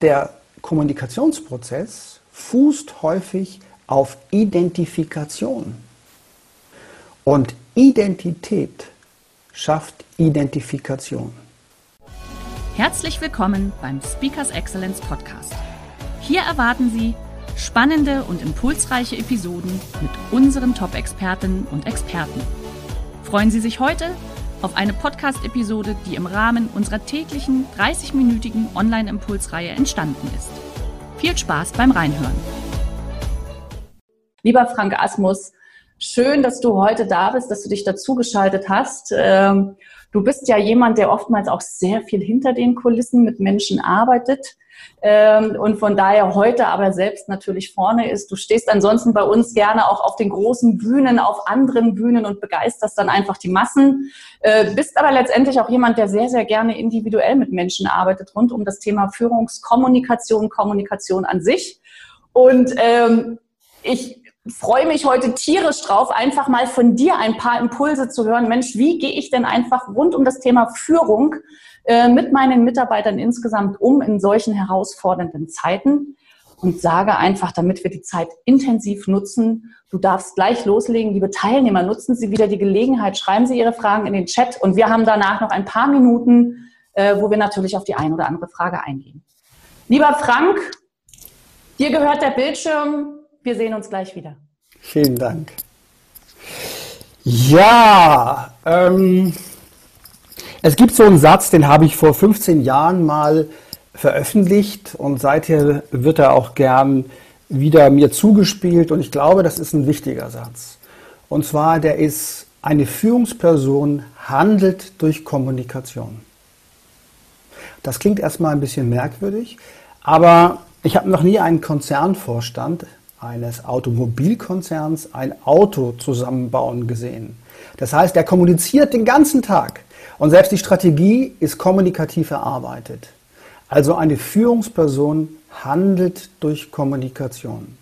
Der Kommunikationsprozess fußt häufig auf Identifikation. Und Identität schafft Identifikation. Herzlich willkommen beim Speakers Excellence Podcast. Hier erwarten Sie spannende und impulsreiche Episoden mit unseren Top-Expertinnen und Experten. Freuen Sie sich heute auf eine Podcast-Episode, die im Rahmen unserer täglichen 30-minütigen Online-Impulsreihe entstanden ist. Viel Spaß beim Reinhören. Lieber Frank Asmus, schön, dass du heute da bist, dass du dich dazugeschaltet hast. Ähm, du bist ja jemand, der oftmals auch sehr viel hinter den Kulissen mit Menschen arbeitet ähm, und von daher heute aber selbst natürlich vorne ist. Du stehst ansonsten bei uns gerne auch auf den großen Bühnen, auf anderen Bühnen und begeisterst dann einfach die Massen. Äh, bist aber letztendlich auch jemand, der sehr, sehr gerne individuell mit Menschen arbeitet, rund um das Thema Führungskommunikation, Kommunikation an sich. Und ähm, ich freue mich heute tierisch drauf, einfach mal von dir ein paar Impulse zu hören. Mensch, wie gehe ich denn einfach rund um das Thema Führung äh, mit meinen Mitarbeitern insgesamt um in solchen herausfordernden Zeiten? Und sage einfach, damit wir die Zeit intensiv nutzen, du darfst gleich loslegen. Liebe Teilnehmer, nutzen Sie wieder die Gelegenheit, schreiben Sie Ihre Fragen in den Chat und wir haben danach noch ein paar Minuten, äh, wo wir natürlich auf die ein oder andere Frage eingehen. Lieber Frank, dir gehört der Bildschirm. Wir sehen uns gleich wieder. Vielen Dank. Ja, ähm, es gibt so einen Satz, den habe ich vor 15 Jahren mal veröffentlicht und seither wird er auch gern wieder mir zugespielt und ich glaube, das ist ein wichtiger Satz. Und zwar, der ist, eine Führungsperson handelt durch Kommunikation. Das klingt erstmal ein bisschen merkwürdig, aber ich habe noch nie einen Konzernvorstand eines Automobilkonzerns ein Auto zusammenbauen gesehen. Das heißt, er kommuniziert den ganzen Tag und selbst die Strategie ist kommunikativ erarbeitet. Also eine Führungsperson handelt durch Kommunikation.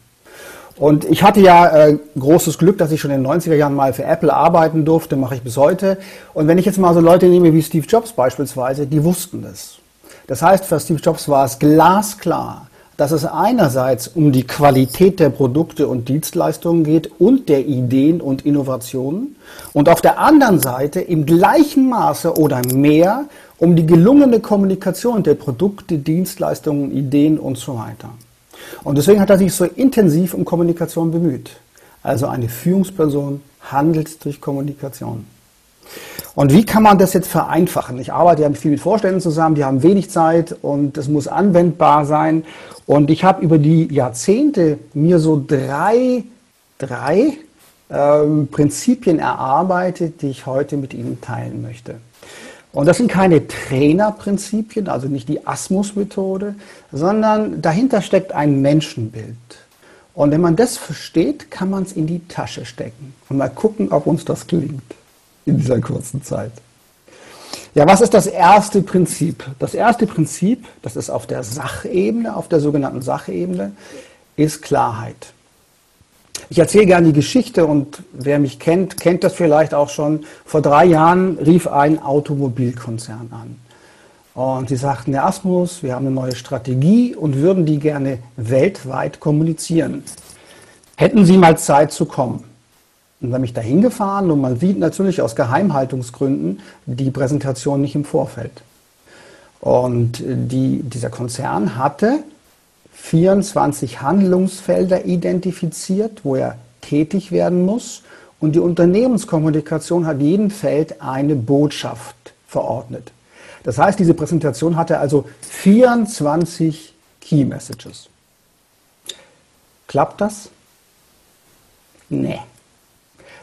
Und ich hatte ja äh, großes Glück, dass ich schon in den 90er Jahren mal für Apple arbeiten durfte, mache ich bis heute. Und wenn ich jetzt mal so Leute nehme wie Steve Jobs beispielsweise, die wussten das. Das heißt, für Steve Jobs war es glasklar, dass es einerseits um die Qualität der Produkte und Dienstleistungen geht und der Ideen und Innovationen und auf der anderen Seite im gleichen Maße oder mehr um die gelungene Kommunikation der Produkte, Dienstleistungen, Ideen und so weiter. Und deswegen hat er sich so intensiv um Kommunikation bemüht. Also eine Führungsperson handelt durch Kommunikation. Und wie kann man das jetzt vereinfachen? Ich arbeite ja viel mit Vorständen zusammen, die haben wenig Zeit und es muss anwendbar sein. Und ich habe über die Jahrzehnte mir so drei, drei ähm, Prinzipien erarbeitet, die ich heute mit Ihnen teilen möchte. Und das sind keine Trainerprinzipien, also nicht die Asmus-Methode, sondern dahinter steckt ein Menschenbild. Und wenn man das versteht, kann man es in die Tasche stecken und mal gucken, ob uns das gelingt in dieser kurzen Zeit. Ja, was ist das erste Prinzip? Das erste Prinzip, das ist auf der Sachebene, auf der sogenannten Sachebene, ist Klarheit. Ich erzähle gerne die Geschichte und wer mich kennt, kennt das vielleicht auch schon. Vor drei Jahren rief ein Automobilkonzern an. Und sie sagten, Herr Asmus, wir haben eine neue Strategie und würden die gerne weltweit kommunizieren. Hätten Sie mal Zeit zu kommen? Und dann bin ich da hingefahren und man sieht natürlich aus Geheimhaltungsgründen die Präsentation nicht im Vorfeld. Und die, dieser Konzern hatte 24 Handlungsfelder identifiziert, wo er tätig werden muss. Und die Unternehmenskommunikation hat jedem Feld eine Botschaft verordnet. Das heißt, diese Präsentation hatte also 24 Key Messages. Klappt das? Nee.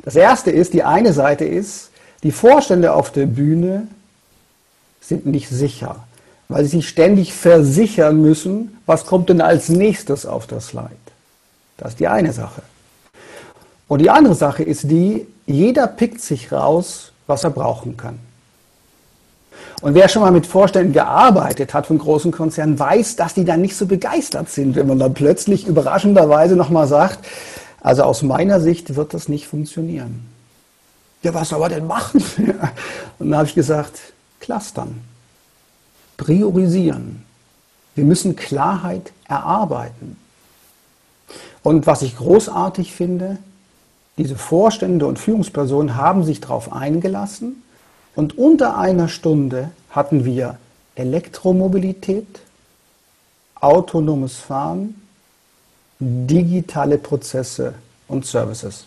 Das erste ist, die eine Seite ist, die Vorstände auf der Bühne sind nicht sicher. weil sie sich ständig versichern müssen, was kommt denn als nächstes auf das Slide. Das ist die eine Sache. Und die andere Sache ist die, jeder pickt sich raus, was er brauchen kann. Und wer schon mal mit Vorständen gearbeitet hat von großen Konzernen, weiß, dass die dann nicht so begeistert sind, wenn man dann plötzlich überraschenderweise nochmal sagt, also aus meiner Sicht wird das nicht funktionieren. Ja, was soll man denn machen? Und dann habe ich gesagt, clustern, priorisieren. Wir müssen Klarheit erarbeiten. Und was ich großartig finde, diese Vorstände und Führungspersonen haben sich darauf eingelassen und unter einer Stunde hatten wir Elektromobilität, autonomes Fahren, digitale Prozesse und Services.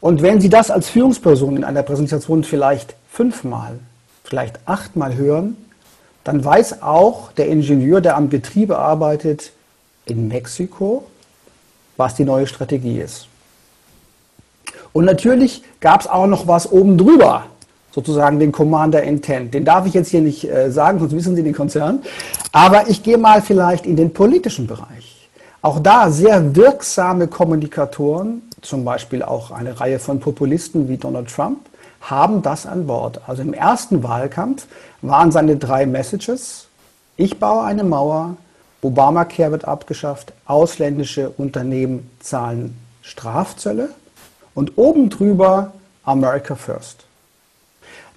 Und wenn Sie das als Führungsperson in einer Präsentation vielleicht fünfmal, vielleicht achtmal hören, dann weiß auch der Ingenieur, der am Betriebe arbeitet in Mexiko, was die neue Strategie ist. Und natürlich gab es auch noch was oben drüber, sozusagen den Commander Intent. Den darf ich jetzt hier nicht äh, sagen, sonst wissen Sie den Konzern. Aber ich gehe mal vielleicht in den politischen Bereich. Auch da sehr wirksame Kommunikatoren, zum Beispiel auch eine Reihe von Populisten wie Donald Trump, haben das an Bord. Also im ersten Wahlkampf waren seine drei Messages, ich baue eine Mauer, Obamacare wird abgeschafft, ausländische Unternehmen zahlen Strafzölle und oben drüber America First.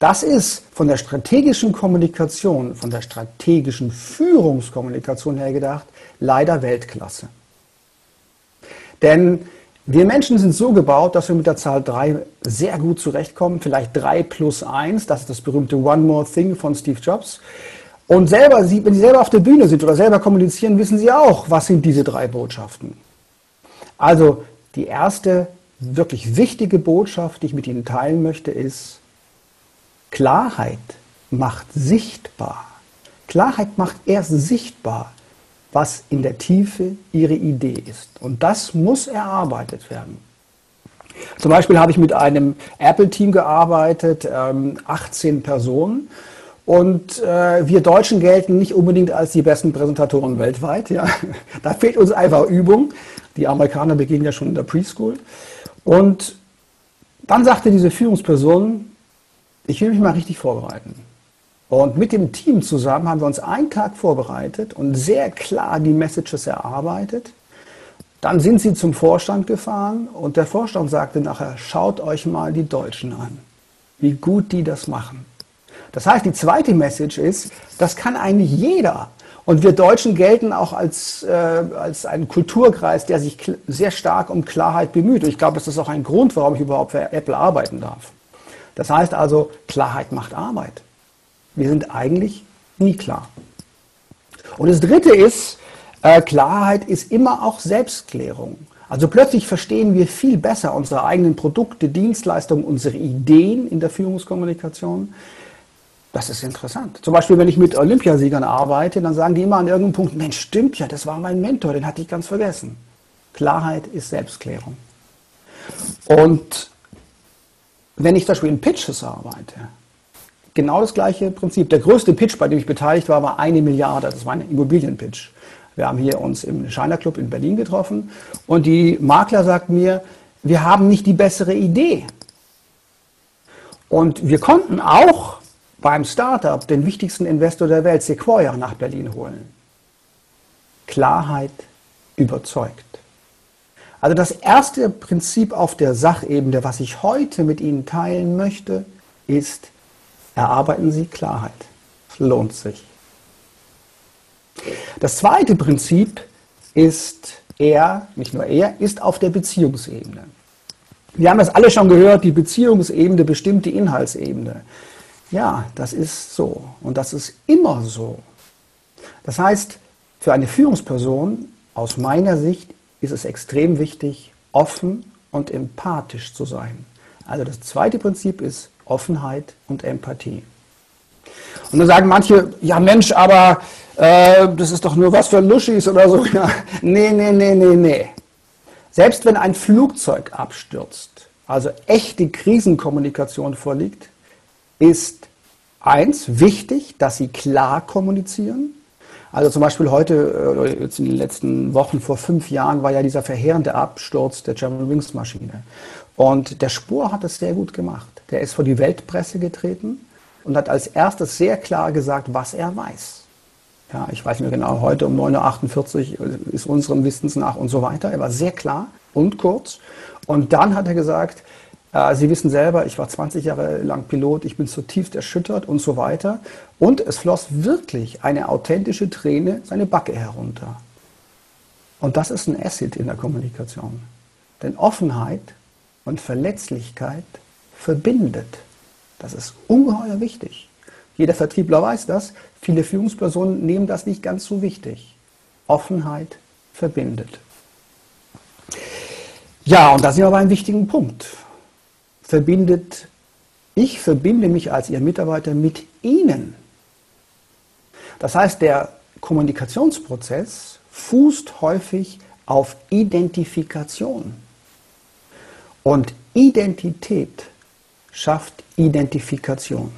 Das ist von der strategischen Kommunikation, von der strategischen Führungskommunikation her gedacht, leider Weltklasse. Denn wir Menschen sind so gebaut, dass wir mit der Zahl 3 sehr gut zurechtkommen. Vielleicht 3 plus 1, das ist das berühmte One More Thing von Steve Jobs. Und selber, wenn Sie selber auf der Bühne sind oder selber kommunizieren, wissen Sie auch, was sind diese drei Botschaften. Also die erste wirklich wichtige Botschaft, die ich mit Ihnen teilen möchte, ist, Klarheit macht sichtbar. Klarheit macht erst sichtbar, was in der Tiefe Ihre Idee ist. Und das muss erarbeitet werden. Zum Beispiel habe ich mit einem Apple-Team gearbeitet, 18 ähm, Personen. Und äh, wir Deutschen gelten nicht unbedingt als die besten Präsentatoren weltweit. Ja. Da fehlt uns einfach Übung. Die Amerikaner beginnen ja schon in der Preschool. Und dann sagte diese Führungsperson, ich will mich mal richtig vorbereiten. Und mit dem Team zusammen haben wir uns einen Tag vorbereitet und sehr klar die Messages erarbeitet. Dann sind sie zum Vorstand gefahren und der Vorstand sagte nachher, schaut euch mal die Deutschen an, wie gut die das machen. Das heißt, die zweite Message ist, das kann eigentlich jeder. Und wir Deutschen gelten auch als, äh, als ein Kulturkreis, der sich sehr stark um Klarheit bemüht. Und ich glaube, das ist auch ein Grund, warum ich überhaupt für Apple arbeiten darf. Das heißt also, Klarheit macht Arbeit. Wir sind eigentlich nie klar. Und das Dritte ist, äh, Klarheit ist immer auch Selbstklärung. Also plötzlich verstehen wir viel besser unsere eigenen Produkte, Dienstleistungen, unsere Ideen in der Führungskommunikation. Das ist interessant. Zum Beispiel, wenn ich mit Olympiasiegern arbeite, dann sagen die immer an irgendeinem Punkt, Mensch, stimmt ja, das war mein Mentor, den hatte ich ganz vergessen. Klarheit ist Selbstklärung. Und wenn ich zum Beispiel in Pitches arbeite, genau das gleiche Prinzip. Der größte Pitch, bei dem ich beteiligt war, war eine Milliarde. Das war ein Immobilienpitch. Wir haben hier uns im China Club in Berlin getroffen und die Makler sagten mir, wir haben nicht die bessere Idee. Und wir konnten auch beim Startup den wichtigsten Investor der Welt, Sequoia, nach Berlin holen. Klarheit überzeugt. Also das erste Prinzip auf der Sachebene, was ich heute mit Ihnen teilen möchte, ist, erarbeiten Sie Klarheit. Es lohnt sich. Das zweite Prinzip ist er, nicht nur er, ist auf der Beziehungsebene. Wir haben das alle schon gehört, die Beziehungsebene bestimmt die Inhaltsebene. Ja, das ist so und das ist immer so. Das heißt, für eine Führungsperson aus meiner Sicht ist es extrem wichtig, offen und empathisch zu sein. Also das zweite Prinzip ist Offenheit und Empathie. Und dann sagen manche, ja Mensch, aber äh, das ist doch nur was für Luschis oder so. Ja, nee, nee, nee, nee, nee. Selbst wenn ein Flugzeug abstürzt, also echte Krisenkommunikation vorliegt, ist eins, wichtig, dass sie klar kommunizieren. Also zum Beispiel heute, äh, jetzt in den letzten Wochen, vor fünf Jahren, war ja dieser verheerende Absturz der German Wings Maschine. Und der Spur hat es sehr gut gemacht. Der ist vor die Weltpresse getreten und hat als erstes sehr klar gesagt, was er weiß. Ja, ich weiß nicht genau, heute um 9.48 Uhr ist unserem Wissens nach und so weiter. Er war sehr klar und kurz. Und dann hat er gesagt, äh, Sie wissen selber, ich war 20 Jahre lang Pilot, ich bin zutiefst erschüttert und so weiter. Und es floss wirklich eine authentische Träne seine Backe herunter. Und das ist ein Asset in der Kommunikation. Denn Offenheit und Verletzlichkeit verbindet. Das ist ungeheuer wichtig. Jeder Vertriebler weiß das. Viele Führungspersonen nehmen das nicht ganz so wichtig. Offenheit verbindet. Ja, und da sind wir bei einem wichtigen Punkt. Verbindet, ich verbinde mich als Ihr Mitarbeiter mit Ihnen. Das heißt, der Kommunikationsprozess fußt häufig auf Identifikation. Und Identität schafft Identifikation.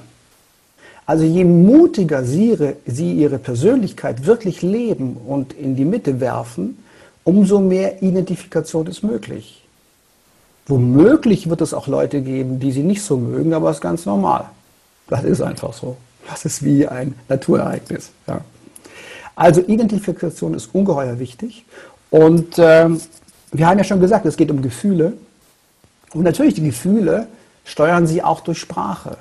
Also je mutiger Sie, Sie Ihre Persönlichkeit wirklich leben und in die Mitte werfen, umso mehr Identifikation ist möglich. Womöglich wird es auch Leute geben, die Sie nicht so mögen, aber das ist ganz normal. Das ist einfach so. Das ist wie ein Naturereignis. Ja. Also Identifikation ist ungeheuer wichtig. Und äh, wir haben ja schon gesagt, es geht um Gefühle. Und natürlich die Gefühle steuern Sie auch durch Sprache.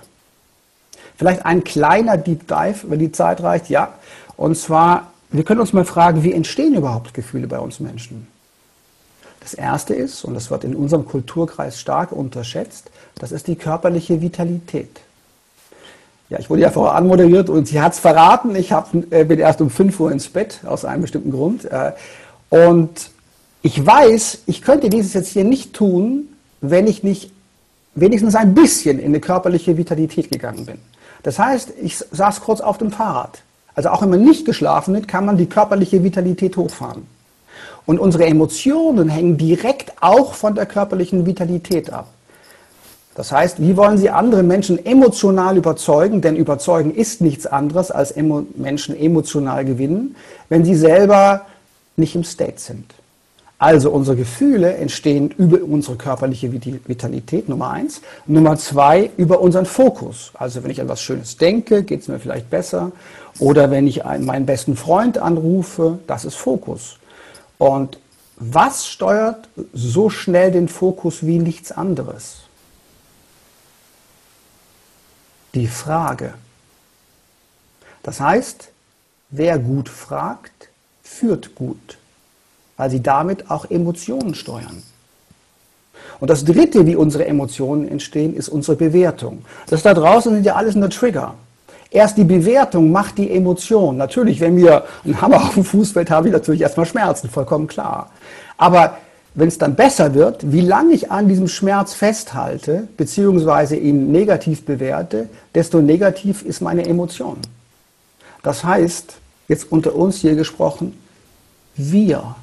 Vielleicht ein kleiner Deep Dive, wenn die Zeit reicht, ja. Und zwar, wir können uns mal fragen, wie entstehen überhaupt Gefühle bei uns Menschen? Das erste ist, und das wird in unserem Kulturkreis stark unterschätzt, das ist die körperliche Vitalität. Ja, ich wurde ja vorher anmoderiert und sie hat es verraten. Ich hab, äh, bin erst um 5 Uhr ins Bett, aus einem bestimmten Grund. Äh, und ich weiß, ich könnte dieses jetzt hier nicht tun, wenn ich nicht wenigstens ein bisschen in eine körperliche Vitalität gegangen bin. Das heißt, ich saß kurz auf dem Fahrrad. Also auch wenn man nicht geschlafen hat, kann man die körperliche Vitalität hochfahren. Und unsere Emotionen hängen direkt auch von der körperlichen Vitalität ab. Das heißt, wie wollen Sie andere Menschen emotional überzeugen? Denn überzeugen ist nichts anderes als Menschen emotional gewinnen, wenn sie selber nicht im State sind. Also unsere Gefühle entstehen über unsere körperliche Vitalität, Nummer eins. Nummer zwei, über unseren Fokus. Also wenn ich an was Schönes denke, geht es mir vielleicht besser. Oder wenn ich einen, meinen besten Freund anrufe, das ist Fokus. Und was steuert so schnell den Fokus wie nichts anderes? Die Frage. Das heißt, wer gut fragt, führt gut weil sie damit auch Emotionen steuern. Und das Dritte, wie unsere Emotionen entstehen, ist unsere Bewertung. Das da draußen sind ja alles nur Trigger. Erst die Bewertung macht die Emotion. Natürlich, wenn mir ein Hammer auf dem Fuß fällt, habe ich natürlich erstmal Schmerzen, vollkommen klar. Aber wenn es dann besser wird, wie lange ich an diesem Schmerz festhalte, beziehungsweise ihn negativ bewerte, desto negativ ist meine Emotion. Das heißt, jetzt unter uns hier gesprochen, wir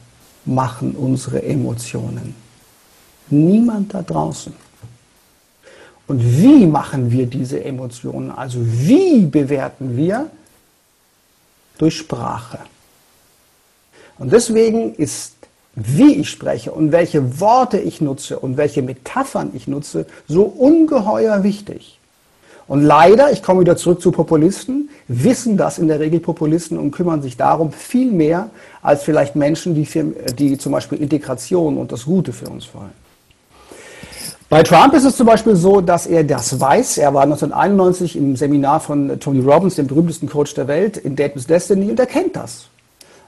machen unsere Emotionen. Niemand da draußen. Und wie machen wir diese Emotionen? Also wie bewerten wir? Durch Sprache. Und deswegen ist, wie ich spreche und welche Worte ich nutze und welche Metaphern ich nutze, so ungeheuer wichtig. Und leider, ich komme wieder zurück zu Populisten, wissen das in der Regel Populisten und kümmern sich darum viel mehr als vielleicht Menschen, die, für, die zum Beispiel Integration und das Gute für uns wollen. Bei Trump ist es zum Beispiel so, dass er das weiß. Er war 1991 im Seminar von Tony Robbins, dem berühmtesten Coach der Welt, in Date Destiny, und er kennt das.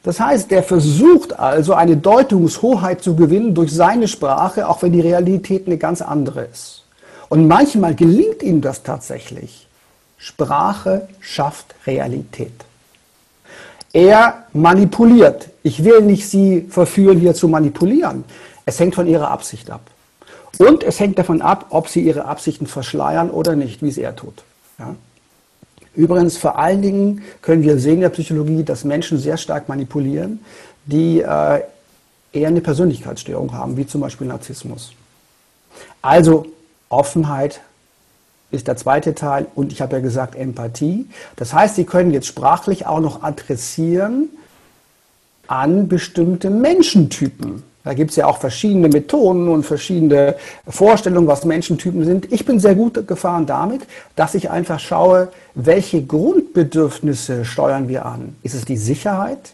Das heißt, er versucht also eine Deutungshoheit zu gewinnen durch seine Sprache, auch wenn die Realität eine ganz andere ist. Und manchmal gelingt ihm das tatsächlich. Sprache schafft Realität. Er manipuliert. Ich will nicht Sie verführen, hier zu manipulieren. Es hängt von Ihrer Absicht ab. Und es hängt davon ab, ob Sie Ihre Absichten verschleiern oder nicht, wie es er tut. Ja? Übrigens, vor allen Dingen können wir sehen in der Psychologie, dass Menschen sehr stark manipulieren, die äh, eher eine Persönlichkeitsstörung haben, wie zum Beispiel Narzissmus. Also Offenheit ist der zweite Teil und ich habe ja gesagt Empathie. Das heißt, Sie können jetzt sprachlich auch noch adressieren an bestimmte Menschentypen. Da gibt es ja auch verschiedene Methoden und verschiedene Vorstellungen, was Menschentypen sind. Ich bin sehr gut gefahren damit, dass ich einfach schaue, welche Grundbedürfnisse steuern wir an. Ist es die Sicherheit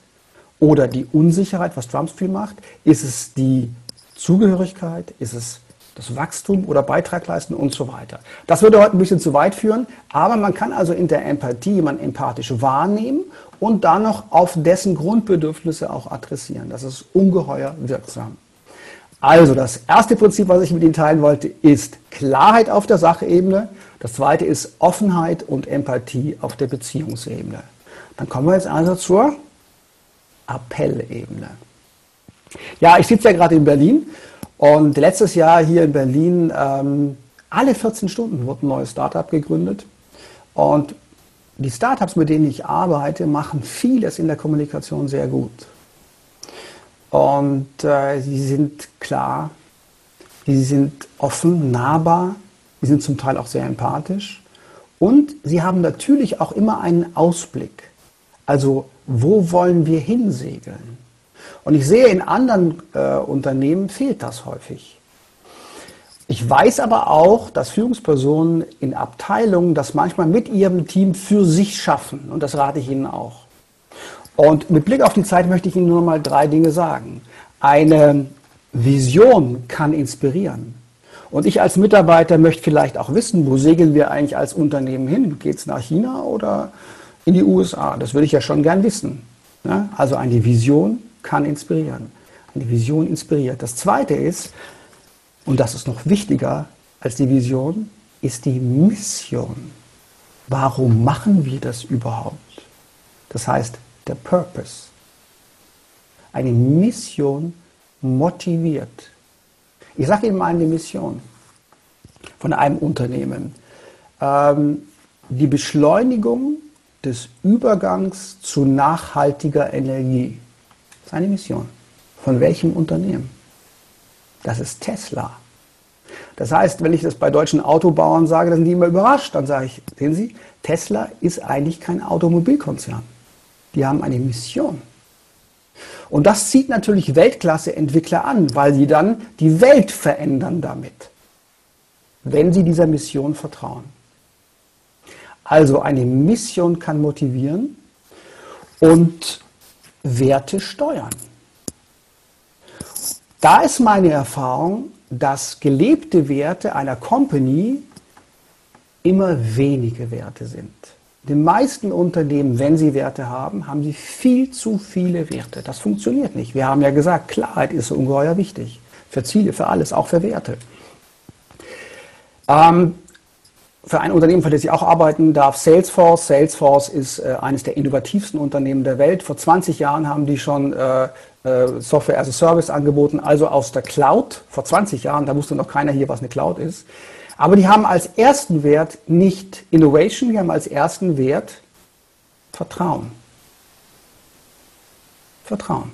oder die Unsicherheit, was Trump viel macht? Ist es die Zugehörigkeit? Ist es das Wachstum oder Beitrag leisten und so weiter. Das würde heute ein bisschen zu weit führen, aber man kann also in der Empathie jemanden empathisch wahrnehmen und dann noch auf dessen Grundbedürfnisse auch adressieren. Das ist ungeheuer wirksam. Also das erste Prinzip, was ich mit Ihnen teilen wollte, ist Klarheit auf der Sachebene. Das zweite ist Offenheit und Empathie auf der Beziehungsebene. Dann kommen wir jetzt also zur Appellebene. Ja, ich sitze ja gerade in Berlin und letztes Jahr hier in Berlin, ähm, alle 14 Stunden wurde ein neues Startup gegründet. Und die Startups, mit denen ich arbeite, machen vieles in der Kommunikation sehr gut. Und äh, sie sind klar, sie sind offen, nahbar, sie sind zum Teil auch sehr empathisch. Und sie haben natürlich auch immer einen Ausblick. Also, wo wollen wir hinsegeln? Und ich sehe, in anderen äh, Unternehmen fehlt das häufig. Ich weiß aber auch, dass Führungspersonen in Abteilungen das manchmal mit ihrem Team für sich schaffen. Und das rate ich Ihnen auch. Und mit Blick auf die Zeit möchte ich Ihnen nur mal drei Dinge sagen. Eine Vision kann inspirieren. Und ich als Mitarbeiter möchte vielleicht auch wissen, wo segeln wir eigentlich als Unternehmen hin? Geht es nach China oder in die USA? Das würde ich ja schon gern wissen. Also eine Vision kann inspirieren. Eine Vision inspiriert. Das Zweite ist, und das ist noch wichtiger als die Vision, ist die Mission. Warum machen wir das überhaupt? Das heißt, der Purpose. Eine Mission motiviert. Ich sage Ihnen mal eine Mission von einem Unternehmen. Ähm, die Beschleunigung des Übergangs zu nachhaltiger Energie eine Mission. Von welchem Unternehmen? Das ist Tesla. Das heißt, wenn ich das bei deutschen Autobauern sage, dann sind die immer überrascht. Dann sage ich, sehen Sie, Tesla ist eigentlich kein Automobilkonzern. Die haben eine Mission. Und das zieht natürlich Weltklasse-Entwickler an, weil sie dann die Welt verändern damit, wenn sie dieser Mission vertrauen. Also eine Mission kann motivieren und Werte steuern. Da ist meine Erfahrung, dass gelebte Werte einer Company immer wenige Werte sind. Die meisten Unternehmen, wenn sie Werte haben, haben sie viel zu viele Werte. Das funktioniert nicht. Wir haben ja gesagt, Klarheit ist ungeheuer wichtig. Für Ziele, für alles, auch für Werte. Ähm, für ein Unternehmen, für das ich auch arbeiten darf, Salesforce. Salesforce ist äh, eines der innovativsten Unternehmen der Welt. Vor 20 Jahren haben die schon äh, äh, Software as a Service angeboten, also aus der Cloud. Vor 20 Jahren, da wusste noch keiner hier, was eine Cloud ist. Aber die haben als ersten Wert nicht Innovation, die haben als ersten Wert Vertrauen. Vertrauen.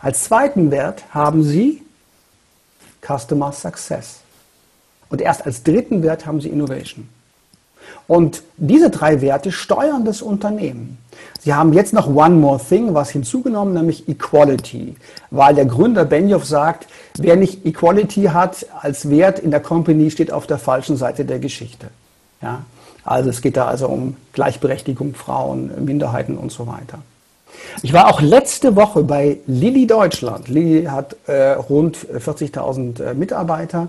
Als zweiten Wert haben sie Customer Success. Und erst als dritten Wert haben Sie Innovation. Und diese drei Werte steuern das Unternehmen. Sie haben jetzt noch One More Thing, was hinzugenommen, nämlich Equality. Weil der Gründer Benioff sagt, wer nicht Equality hat als Wert in der Company, steht auf der falschen Seite der Geschichte. Ja? Also es geht da also um Gleichberechtigung, Frauen, Minderheiten und so weiter. Ich war auch letzte Woche bei Lilly Deutschland. Lilly hat äh, rund 40.000 äh, Mitarbeiter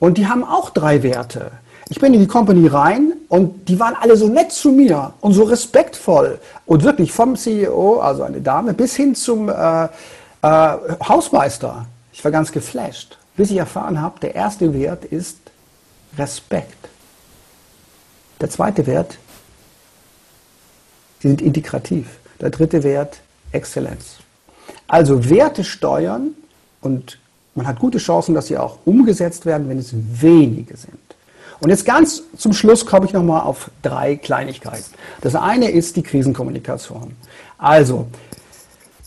und die haben auch drei Werte. Ich bin in die Company rein und die waren alle so nett zu mir und so respektvoll. Und wirklich vom CEO, also eine Dame, bis hin zum äh, äh, Hausmeister. Ich war ganz geflasht, bis ich erfahren habe, der erste Wert ist Respekt. Der zweite Wert, sie sind integrativ. Der dritte Wert, Exzellenz. Also Werte steuern und man hat gute Chancen, dass sie auch umgesetzt werden, wenn es wenige sind. Und jetzt ganz zum Schluss komme ich nochmal auf drei Kleinigkeiten. Das eine ist die Krisenkommunikation. Also,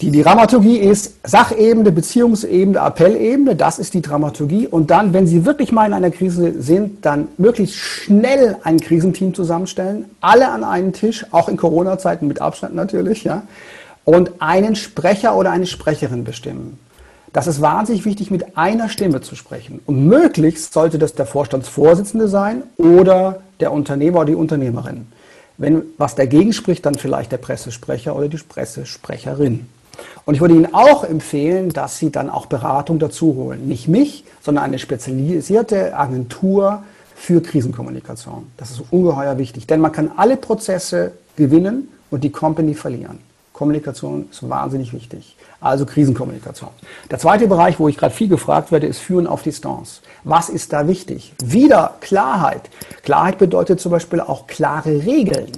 Die, Dramaturgie ist Sachebene, Beziehungsebene, Appellebene, das ist die Dramaturgie. Und dann, wenn Sie wirklich mal in einer Krise sind, dann möglichst schnell ein Krisenteam zusammenstellen, alle an einen Tisch, auch in Corona-Zeiten mit Abstand natürlich, ja, und einen Sprecher oder eine Sprecherin bestimmen. Das ist wahnsinnig wichtig, mit einer Stimme zu sprechen. Und möglichst sollte das der Vorstandsvorsitzende sein oder der Unternehmer oder die Unternehmerin. Wenn was dagegen spricht, dann vielleicht der Pressesprecher oder die Pressesprecherin. Und ich würde Ihnen auch empfehlen, dass Sie dann auch Beratung dazu holen. Nicht mich, sondern eine spezialisierte Agentur für Krisenkommunikation. Das ist ungeheuer wichtig, denn man kann alle Prozesse gewinnen und die Company verlieren. Kommunikation ist wahnsinnig wichtig. Also Krisenkommunikation. Der zweite Bereich, wo ich gerade viel gefragt werde, ist Führen auf Distanz. Was ist da wichtig? Wieder Klarheit. Klarheit bedeutet zum Beispiel auch klare Regeln.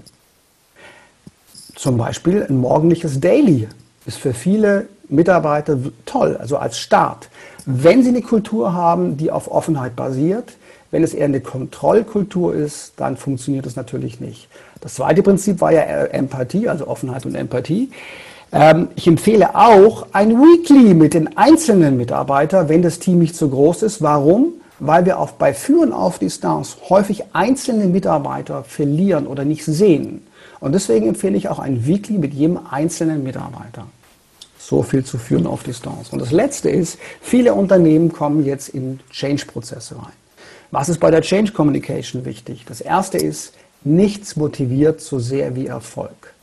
Zum Beispiel ein morgendliches Daily ist für viele Mitarbeiter toll, also als Start. Wenn sie eine Kultur haben, die auf Offenheit basiert, wenn es eher eine Kontrollkultur ist, dann funktioniert das natürlich nicht. Das zweite Prinzip war ja Empathie, also Offenheit und Empathie. Ähm, ich empfehle auch ein Weekly mit den einzelnen Mitarbeitern, wenn das Team nicht zu groß ist. Warum? Weil wir auch bei Führen auf Distanz häufig einzelne Mitarbeiter verlieren oder nicht sehen. Und deswegen empfehle ich auch ein Weekly mit jedem einzelnen Mitarbeiter. So viel zu führen auf Distanz. Und das Letzte ist, viele Unternehmen kommen jetzt in Change-Prozesse rein. Was ist bei der Change Communication wichtig? Das Erste ist, nichts motiviert so sehr wie Erfolg.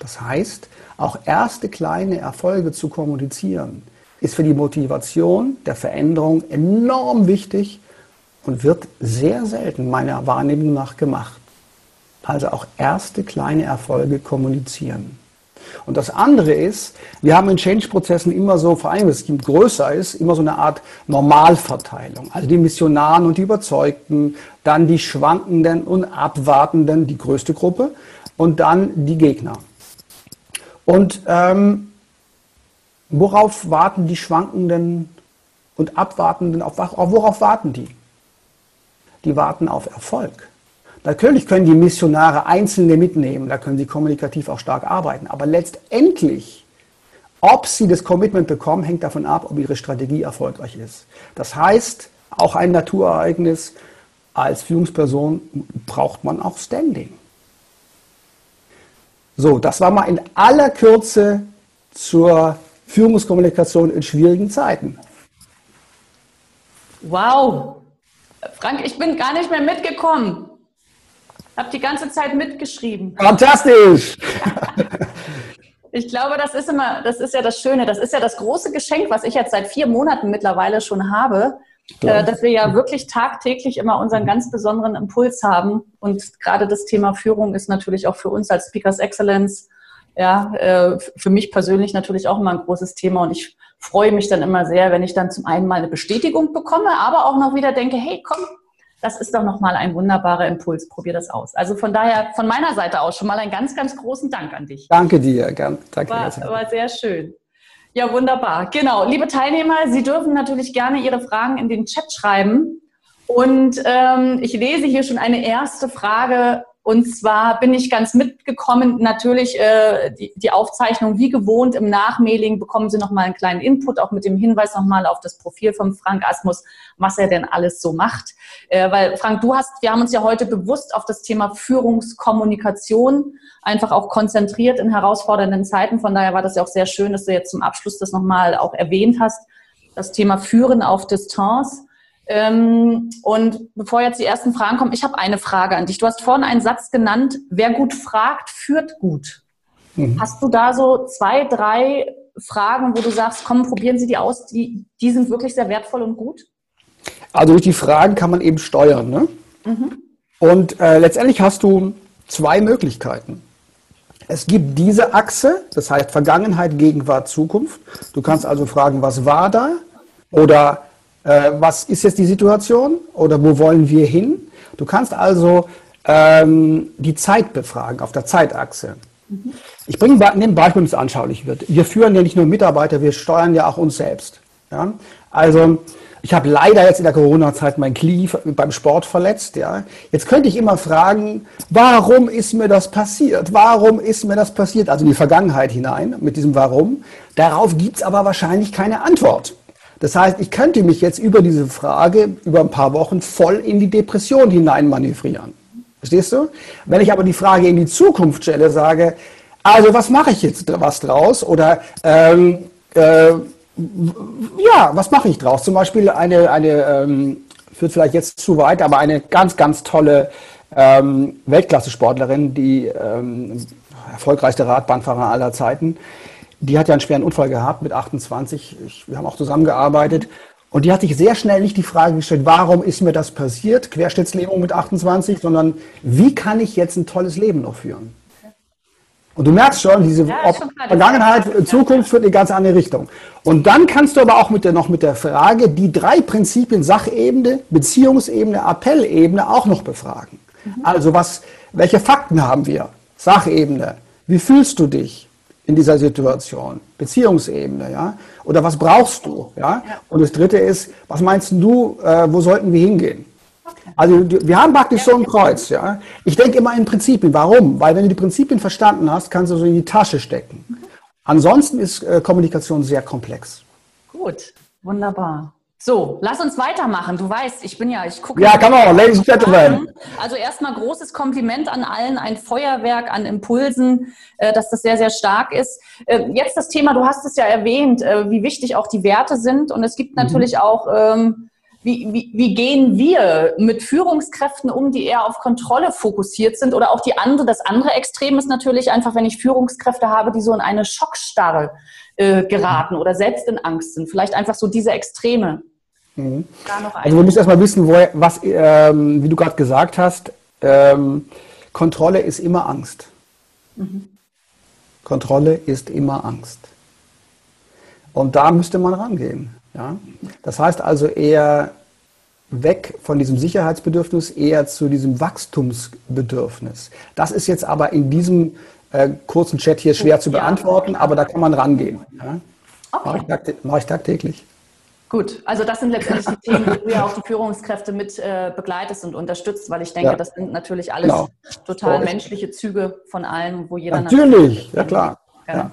Das heißt, auch erste kleine Erfolge zu kommunizieren, ist für die Motivation der Veränderung enorm wichtig und wird sehr selten meiner Wahrnehmung nach gemacht. Also auch erste kleine Erfolge kommunizieren. Und das andere ist, wir haben in Change-Prozessen immer so, vor allem wenn das Team größer ist, immer so eine Art Normalverteilung. Also die Missionaren und die Überzeugten, dann die Schwankenden und Abwartenden, die größte Gruppe, und dann die Gegner. Und ähm, worauf warten die Schwankenden und Abwartenden? Auf, worauf warten die? Die warten auf Erfolg. Natürlich können die Missionare Einzelne mitnehmen, da können sie kommunikativ auch stark arbeiten. Aber letztendlich, ob sie das Commitment bekommen, hängt davon ab, ob ihre Strategie erfolgreich ist. Das heißt, auch ein Naturereignis als Führungsperson braucht man auch Standing. So, das war mal in aller Kürze zur Führungskommunikation in schwierigen Zeiten. Wow. Frank, ich bin gar nicht mehr mitgekommen. Habe die ganze Zeit mitgeschrieben. Fantastisch! Ich glaube, das ist immer, das ist ja das Schöne, das ist ja das große Geschenk, was ich jetzt seit vier Monaten mittlerweile schon habe, äh, dass wir ja wirklich tagtäglich immer unseren ganz besonderen Impuls haben. Und gerade das Thema Führung ist natürlich auch für uns als Speakers Excellence, ja, äh, für mich persönlich natürlich auch immer ein großes Thema. Und ich freue mich dann immer sehr, wenn ich dann zum einen mal eine Bestätigung bekomme, aber auch noch wieder denke, hey, komm, das ist doch nochmal ein wunderbarer Impuls. Probier das aus. Also von daher, von meiner Seite aus schon mal einen ganz, ganz großen Dank an dich. Danke dir. Danke war, war sehr schön. Ja, wunderbar. Genau. Liebe Teilnehmer, Sie dürfen natürlich gerne Ihre Fragen in den Chat schreiben. Und ähm, ich lese hier schon eine erste Frage und zwar bin ich ganz mitgekommen, natürlich äh, die, die Aufzeichnung wie gewohnt im Nachmailing bekommen Sie nochmal einen kleinen Input, auch mit dem Hinweis nochmal auf das Profil von Frank Asmus, was er denn alles so macht. Äh, weil Frank, du hast, wir haben uns ja heute bewusst auf das Thema Führungskommunikation einfach auch konzentriert in herausfordernden Zeiten. Von daher war das ja auch sehr schön, dass du jetzt zum Abschluss das nochmal auch erwähnt hast, das Thema Führen auf Distanz. Ähm, und bevor jetzt die ersten Fragen kommen, ich habe eine Frage an dich. Du hast vorhin einen Satz genannt, wer gut fragt, führt gut. Mhm. Hast du da so zwei, drei Fragen, wo du sagst, komm, probieren Sie die aus, die, die sind wirklich sehr wertvoll und gut? Also durch die Fragen kann man eben steuern. Ne? Mhm. Und äh, letztendlich hast du zwei Möglichkeiten. Es gibt diese Achse, das heißt Vergangenheit, Gegenwart, Zukunft. Du kannst also fragen, was war da? Oder äh, was ist jetzt die Situation oder wo wollen wir hin? Du kannst also ähm, die Zeit befragen auf der Zeitachse. Mhm. Ich bringe ein Beispiel, das anschaulich wird. Wir führen ja nicht nur Mitarbeiter, wir steuern ja auch uns selbst. Ja? Also Ich habe leider jetzt in der Corona-Zeit mein Knie beim Sport verletzt. Ja. Jetzt könnte ich immer fragen, warum ist mir das passiert? Warum ist mir das passiert? Also in die Vergangenheit hinein mit diesem Warum. Darauf gibt es aber wahrscheinlich keine Antwort. Das heißt, ich könnte mich jetzt über diese Frage über ein paar Wochen voll in die Depression hinein manövrieren. Verstehst du? Wenn ich aber die Frage in die Zukunft stelle, sage, also was mache ich jetzt was draus? Oder ähm, äh, ja, was mache ich draus? Zum Beispiel eine, eine ähm, führt vielleicht jetzt zu weit, aber eine ganz, ganz tolle ähm, Weltklasse-Sportlerin, die ähm, erfolgreichste Radbahnfahrer aller Zeiten, die hat ja einen schweren Unfall gehabt mit 28. Ich, wir haben auch zusammengearbeitet. Und die hat sich sehr schnell nicht die Frage gestellt, warum ist mir das passiert, Querschnittslähmung mit 28, sondern wie kann ich jetzt ein tolles Leben noch führen? Und du merkst schon, diese ja, schon Vergangenheit, Zukunft führt in eine ganz andere Richtung. Und dann kannst du aber auch mit der, noch mit der Frage die drei Prinzipien Sachebene, Beziehungsebene, Appellebene auch noch befragen. Mhm. Also was, welche Fakten haben wir? Sachebene. Wie fühlst du dich in dieser Situation? Beziehungsebene, ja? Oder was brauchst du, ja? Und das dritte ist, was meinst du, äh, wo sollten wir hingehen? Also wir haben praktisch so ein Kreuz. Ja? Ich denke immer in Prinzipien. Warum? Weil wenn du die Prinzipien verstanden hast, kannst du so in die Tasche stecken. Ansonsten ist äh, Kommunikation sehr komplex. Gut, wunderbar. So, lass uns weitermachen. Du weißt, ich bin ja, ich gucke. Ja, come on, ladies and gentlemen. Also erstmal großes Kompliment an allen, ein Feuerwerk an Impulsen, äh, dass das sehr, sehr stark ist. Äh, jetzt das Thema, du hast es ja erwähnt, äh, wie wichtig auch die Werte sind. Und es gibt mhm. natürlich auch ähm, wie, wie, wie gehen wir mit Führungskräften um, die eher auf Kontrolle fokussiert sind? Oder auch die andere, das andere Extrem ist natürlich einfach, wenn ich Führungskräfte habe, die so in eine Schockstarre geraten oder selbst in Angst sind. Vielleicht einfach so diese Extreme. Mhm. Also wir müssen erstmal wissen, wo, was, ähm, wie du gerade gesagt hast, ähm, Kontrolle ist immer Angst. Mhm. Kontrolle ist immer Angst. Und da müsste man rangehen. Ja? Das heißt also eher weg von diesem Sicherheitsbedürfnis, eher zu diesem Wachstumsbedürfnis. Das ist jetzt aber in diesem äh, kurzen Chat hier schwer zu beantworten, aber da kann man rangehen. Ja? Okay. Mache ich, mach ich tagtäglich. Gut, also das sind letztendlich die Themen, die du ja auch die Führungskräfte mit äh, begleitest und unterstützt, weil ich denke, ja. das sind natürlich alles genau. total so. menschliche Züge von allen, wo jeder natürlich, natürlich ja klar. Ja.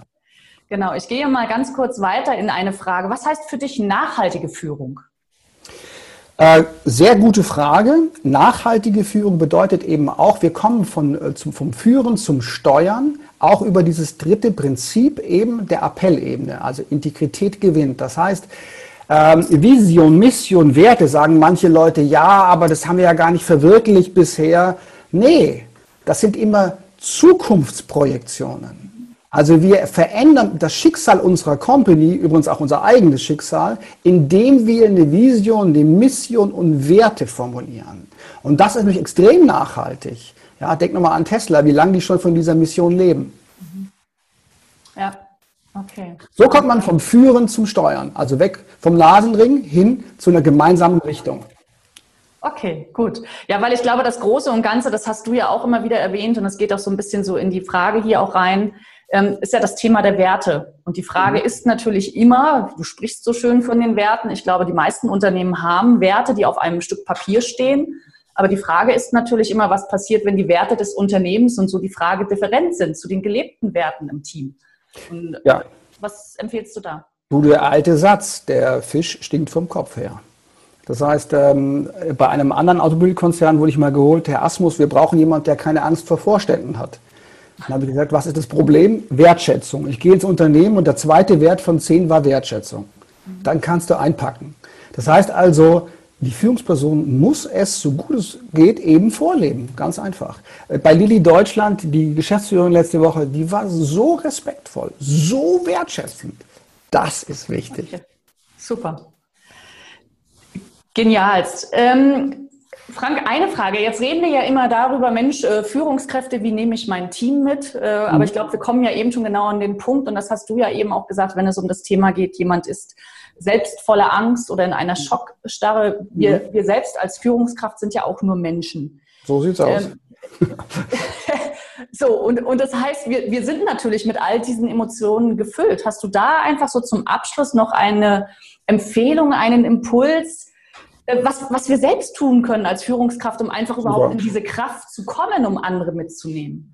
Genau, ich gehe mal ganz kurz weiter in eine Frage. Was heißt für dich nachhaltige Führung? Äh, sehr gute Frage. Nachhaltige Führung bedeutet eben auch, wir kommen von, äh, zum, vom Führen zum Steuern, auch über dieses dritte Prinzip eben der Appellebene, also Integrität gewinnt. Das heißt, ähm, Vision, Mission, Werte, sagen manche Leute, ja, aber das haben wir ja gar nicht verwirklicht bisher. Nee, das sind immer Zukunftsprojektionen. Also wir verändern das Schicksal unserer Company, übrigens auch unser eigenes Schicksal, indem wir eine Vision, eine Mission und Werte formulieren. Und das ist nämlich extrem nachhaltig. Ja, denk nochmal an Tesla, wie lange die schon von dieser Mission leben. Ja, okay. So kommt man vom Führen zum Steuern, also weg vom Nasenring hin zu einer gemeinsamen Richtung. Okay, gut. Ja, weil ich glaube, das Große und Ganze, das hast du ja auch immer wieder erwähnt und es geht auch so ein bisschen so in die Frage hier auch rein, ähm, ist ja das Thema der Werte. Und die Frage mhm. ist natürlich immer, du sprichst so schön von den Werten, ich glaube, die meisten Unternehmen haben Werte, die auf einem Stück Papier stehen. Aber die Frage ist natürlich immer, was passiert, wenn die Werte des Unternehmens und so die Frage different sind zu den gelebten Werten im Team. Und ja. was empfiehlst du da? Du, der alte Satz, der Fisch stinkt vom Kopf her. Das heißt, ähm, bei einem anderen Automobilkonzern wurde ich mal geholt, Herr Asmus, wir brauchen jemanden, der keine Angst vor Vorständen hat. Dann habe ich gesagt, was ist das Problem? Wertschätzung. Ich gehe ins Unternehmen und der zweite Wert von zehn war Wertschätzung. Dann kannst du einpacken. Das heißt also, die Führungsperson muss es, so gut es geht, eben vorleben. Ganz einfach. Bei Lilly Deutschland, die Geschäftsführerin letzte Woche, die war so respektvoll, so wertschätzend. Das ist wichtig. Okay. Super. Genial. Ähm, Frank, eine Frage. Jetzt reden wir ja immer darüber, Mensch, äh, Führungskräfte, wie nehme ich mein Team mit? Äh, aber mhm. ich glaube, wir kommen ja eben schon genau an den Punkt, und das hast du ja eben auch gesagt, wenn es um das Thema geht, jemand ist selbst voller Angst oder in einer mhm. Schockstarre. Wir, mhm. wir selbst als Führungskraft sind ja auch nur Menschen. So sieht's aus. Ähm, So, und, und das heißt, wir, wir sind natürlich mit all diesen Emotionen gefüllt. Hast du da einfach so zum Abschluss noch eine Empfehlung, einen Impuls, was, was wir selbst tun können als Führungskraft, um einfach überhaupt in diese Kraft zu kommen, um andere mitzunehmen?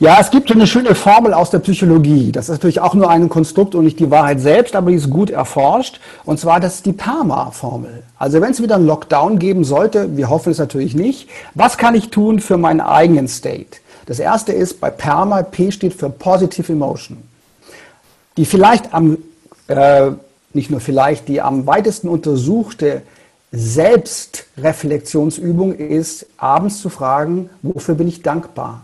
Ja, es gibt eine schöne Formel aus der Psychologie. Das ist natürlich auch nur ein Konstrukt und nicht die Wahrheit selbst, aber die ist gut erforscht. Und zwar, das ist die PARMA-Formel. Also wenn es wieder einen Lockdown geben sollte, wir hoffen es natürlich nicht, was kann ich tun für meinen eigenen State? Das erste ist bei PERMA, P steht für Positive Emotion. Die vielleicht am, äh, nicht nur vielleicht, die am weitesten untersuchte Selbstreflexionsübung ist, abends zu fragen, wofür bin ich dankbar?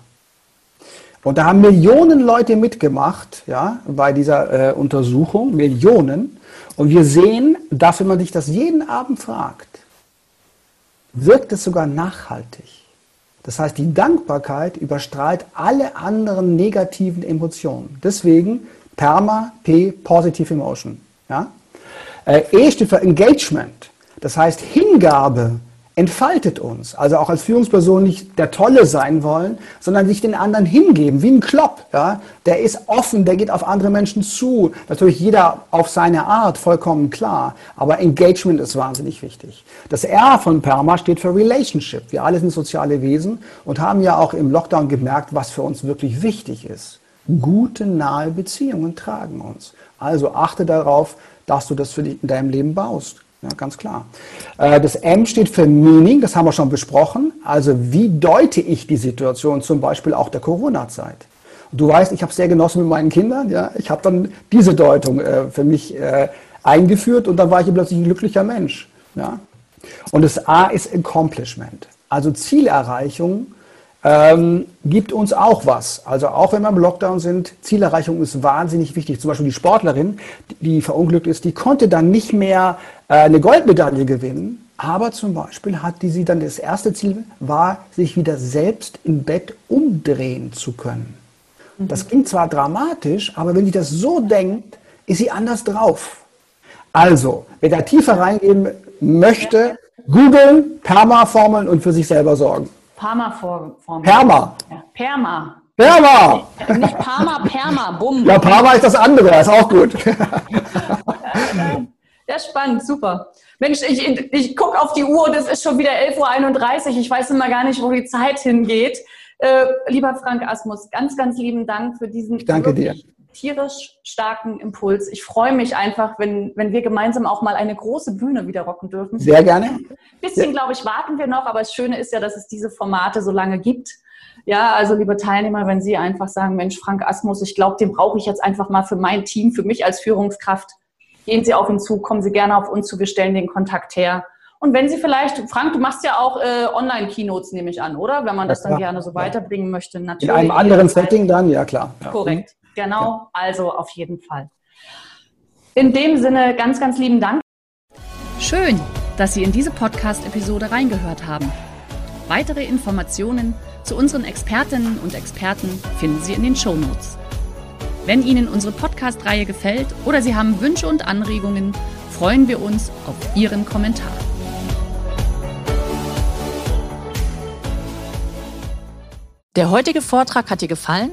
Und da haben Millionen Leute mitgemacht, ja, bei dieser äh, Untersuchung, Millionen. Und wir sehen, dass wenn man sich das jeden Abend fragt, wirkt es sogar nachhaltig. Das heißt, die Dankbarkeit überstrahlt alle anderen negativen Emotionen. Deswegen PERMA, P, Positive Emotion. Ja? Äh, e steht für Engagement. Das heißt, Hingabe entfaltet uns. Also auch als Führungsperson nicht der Tolle sein wollen, sondern sich den anderen hingeben, wie ein Klopp. Ja? Der ist offen, der geht auf andere Menschen zu. Natürlich jeder auf seine Art, vollkommen klar. Aber Engagement ist wahnsinnig wichtig. Das R von PERMA steht für Relationship. Wir alle sind soziale Wesen und haben ja auch im Lockdown gemerkt, was für uns wirklich wichtig ist. Gute, nahe Beziehungen tragen uns. Also achte darauf, dass du das für dich in deinem Leben baust. Ja, ganz klar. Äh, das M steht für Meaning, das haben wir schon besprochen. Also wie deute ich die Situation, zum Beispiel auch der Corona-Zeit? Du weißt, ich habe es sehr genossen mit meinen Kindern. Ja? Ich habe dann diese Deutung äh, für mich äh, eingeführt und dann war ich plötzlich ein glücklicher Mensch. Ja? Und das A ist Accomplishment, also Zielerreichung ähm, gibt uns auch was. Also auch wenn wir im Lockdown sind, Zielerreichung ist wahnsinnig wichtig. Zum Beispiel die Sportlerin, die verunglückt ist, die konnte dann nicht mehr äh, eine Goldmedaille gewinnen. Aber zum Beispiel hat die sie dann das erste Ziel war, sich wieder selbst im Bett umdrehen zu können. Mhm. Das klingt zwar dramatisch, aber wenn sie das so denkt, ist sie anders drauf. Also, wer da tiefer reingehen möchte, googeln, Perma-Formeln und für sich selber sorgen. Parma-Form. Perma. Ja, Perma. Perma. Nicht Parma, Perma, bumm. Ja, Parma ist das andere, ist auch gut. ja, spannend, super. Mensch, ich, ich gucke auf die Uhr, das ist schon wieder 11.31 Uhr. Ich weiß immer gar nicht, wo die Zeit hingeht. Äh, lieber Frank Asmus, ganz, ganz lieben Dank für diesen ich danke dir tierisch starken Impuls. Ich freue mich einfach, wenn, wenn wir gemeinsam auch mal eine große Bühne wieder rocken dürfen. Sehr gerne. Ein bisschen, ja. glaube ich, warten wir noch, aber das Schöne ist ja, dass es diese Formate so lange gibt. Ja, also liebe Teilnehmer, wenn Sie einfach sagen, Mensch, Frank Asmus, ich glaube, den brauche ich jetzt einfach mal für mein Team, für mich als Führungskraft. Gehen Sie auf ihn zu, kommen Sie gerne auf uns zu, wir stellen den Kontakt her. Und wenn Sie vielleicht, Frank, du machst ja auch äh, Online-Keynotes, nehme ich an, oder? Wenn man das dann gerne so weiterbringen möchte. Natürlich. In einem anderen Setting dann, ja klar. Korrekt. Genau, ja. also auf jeden Fall. In dem Sinne, ganz, ganz lieben Dank. Schön, dass Sie in diese Podcast-Episode reingehört haben. Weitere Informationen zu unseren Expertinnen und Experten finden Sie in den Show Notes. Wenn Ihnen unsere Podcast-Reihe gefällt oder Sie haben Wünsche und Anregungen, freuen wir uns auf Ihren Kommentar. Der heutige Vortrag hat dir gefallen?